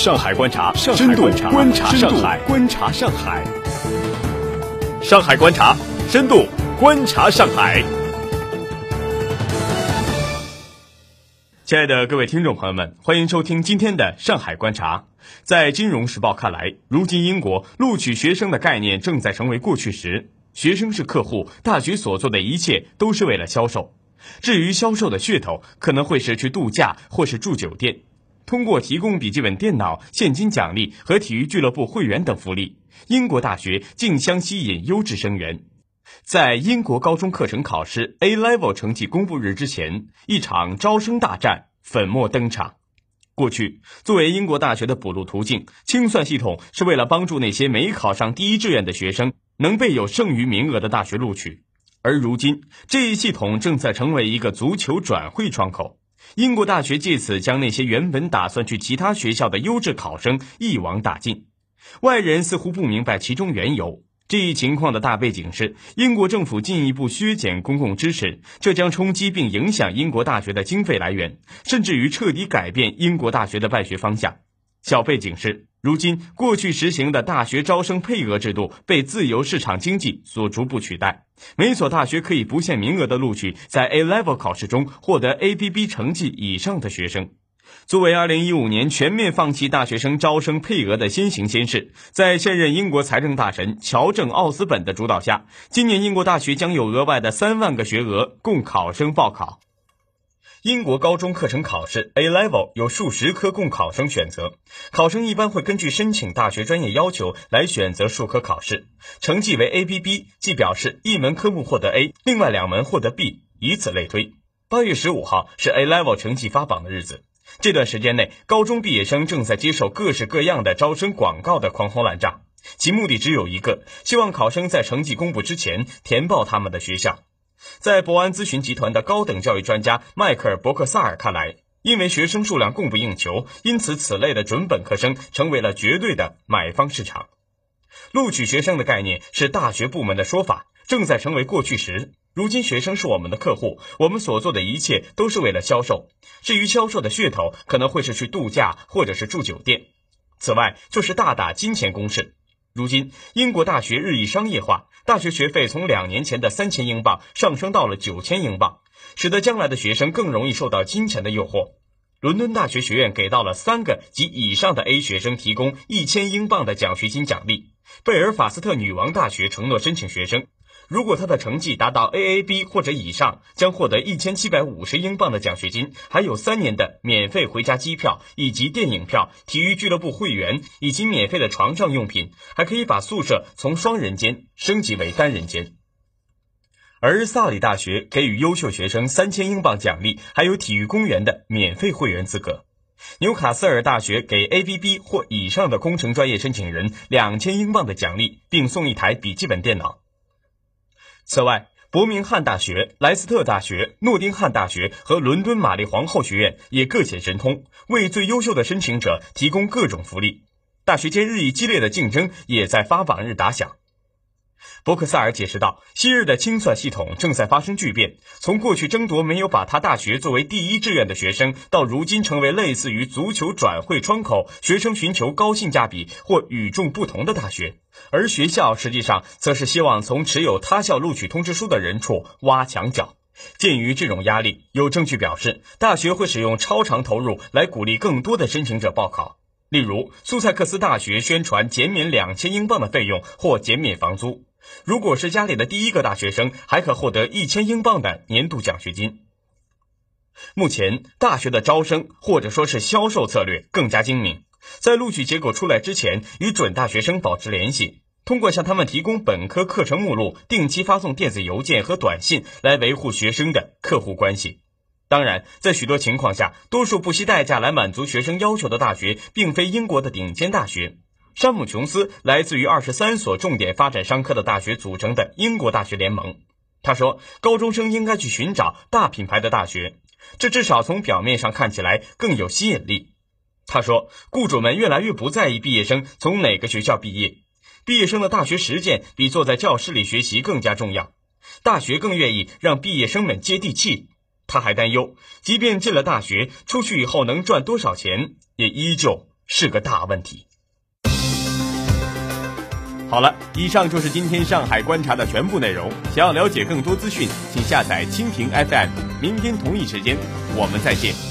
上海观察，深度观察上海，观察上海。上海观察，深度观察上海。亲爱的各位听众朋友们，欢迎收听今天的上海观察。在《金融时报》看来，如今英国录取学生的概念正在成为过去时，学生是客户，大学所做的一切都是为了销售。至于销售的噱头，可能会是去度假或是住酒店。通过提供笔记本电脑、现金奖励和体育俱乐部会员等福利，英国大学竞相吸引优质生源。在英国高中课程考试 A Level 成绩公布日之前，一场招生大战粉墨登场。过去，作为英国大学的补录途径，清算系统是为了帮助那些没考上第一志愿的学生能被有剩余名额的大学录取。而如今，这一系统正在成为一个足球转会窗口。英国大学借此将那些原本打算去其他学校的优质考生一网打尽，外人似乎不明白其中缘由。这一情况的大背景是英国政府进一步削减公共支持，这将冲击并影响英国大学的经费来源，甚至于彻底改变英国大学的办学方向。小背景是，如今过去实行的大学招生配额制度被自由市场经济所逐步取代。每所大学可以不限名额的录取在 A Level 考试中获得 APB 成绩以上的学生。作为2015年全面放弃大学生招生配额的先行先试，在现任英国财政大臣乔正奥斯本的主导下，今年英国大学将有额外的三万个学额供考生报考。英国高中课程考试 A Level 有数十科供考生选择，考生一般会根据申请大学专业要求来选择数科考试，成绩为 A B B，即表示一门科目获得 A，另外两门获得 B，以此类推。八月十五号是 A Level 成绩发榜的日子，这段时间内，高中毕业生正在接受各式各样的招生广告的狂轰滥炸，其目的只有一个，希望考生在成绩公布之前填报他们的学校。在博安咨询集团的高等教育专家迈克尔·伯克萨尔看来，因为学生数量供不应求，因此此类的准本科生成为了绝对的买方市场。录取学生的概念是大学部门的说法，正在成为过去时。如今，学生是我们的客户，我们所做的一切都是为了销售。至于销售的噱头，可能会是去度假或者是住酒店。此外，就是大打金钱攻势。如今，英国大学日益商业化，大学学费从两年前的三千英镑上升到了九千英镑，使得将来的学生更容易受到金钱的诱惑。伦敦大学学院给到了三个及以上的 A 学生提供一千英镑的奖学金奖励。贝尔法斯特女王大学承诺申请学生。如果他的成绩达到 AAB 或者以上，将获得一千七百五十英镑的奖学金，还有三年的免费回家机票，以及电影票、体育俱乐部会员以及免费的床上用品，还可以把宿舍从双人间升级为单人间。而萨里大学给予优秀学生三千英镑奖励，还有体育公园的免费会员资格。纽卡斯尔大学给 ABB 或以上的工程专业申请人两千英镑的奖励，并送一台笔记本电脑。此外，伯明翰大学、莱斯特大学、诺丁汉大学和伦敦玛丽皇后学院也各显神通，为最优秀的申请者提供各种福利。大学间日益激烈的竞争也在发榜日打响。伯克萨尔解释道：“昔日的清算系统正在发生巨变，从过去争夺没有把他大学作为第一志愿的学生，到如今成为类似于足球转会窗口，学生寻求高性价比或与众不同的大学，而学校实际上则是希望从持有他校录取通知书的人处挖墙脚。鉴于这种压力，有证据表示，大学会使用超长投入来鼓励更多的申请者报考。例如，苏塞克斯大学宣传减免两千英镑的费用或减免房租。”如果是家里的第一个大学生，还可获得一千英镑的年度奖学金。目前，大学的招生或者说是销售策略更加精明，在录取结果出来之前，与准大学生保持联系，通过向他们提供本科课程目录、定期发送电子邮件和短信来维护学生的客户关系。当然，在许多情况下，多数不惜代价来满足学生要求的大学，并非英国的顶尖大学。山姆·琼斯来自于二十三所重点发展商科的大学组成的英国大学联盟。他说，高中生应该去寻找大品牌的大学，这至少从表面上看起来更有吸引力。他说，雇主们越来越不在意毕业生从哪个学校毕业，毕业生的大学实践比坐在教室里学习更加重要。大学更愿意让毕业生们接地气。他还担忧，即便进了大学，出去以后能赚多少钱，也依旧。是个大问题。好了，以上就是今天上海观察的全部内容。想要了解更多资讯，请下载蜻蜓 FM。明天同一时间，我们再见。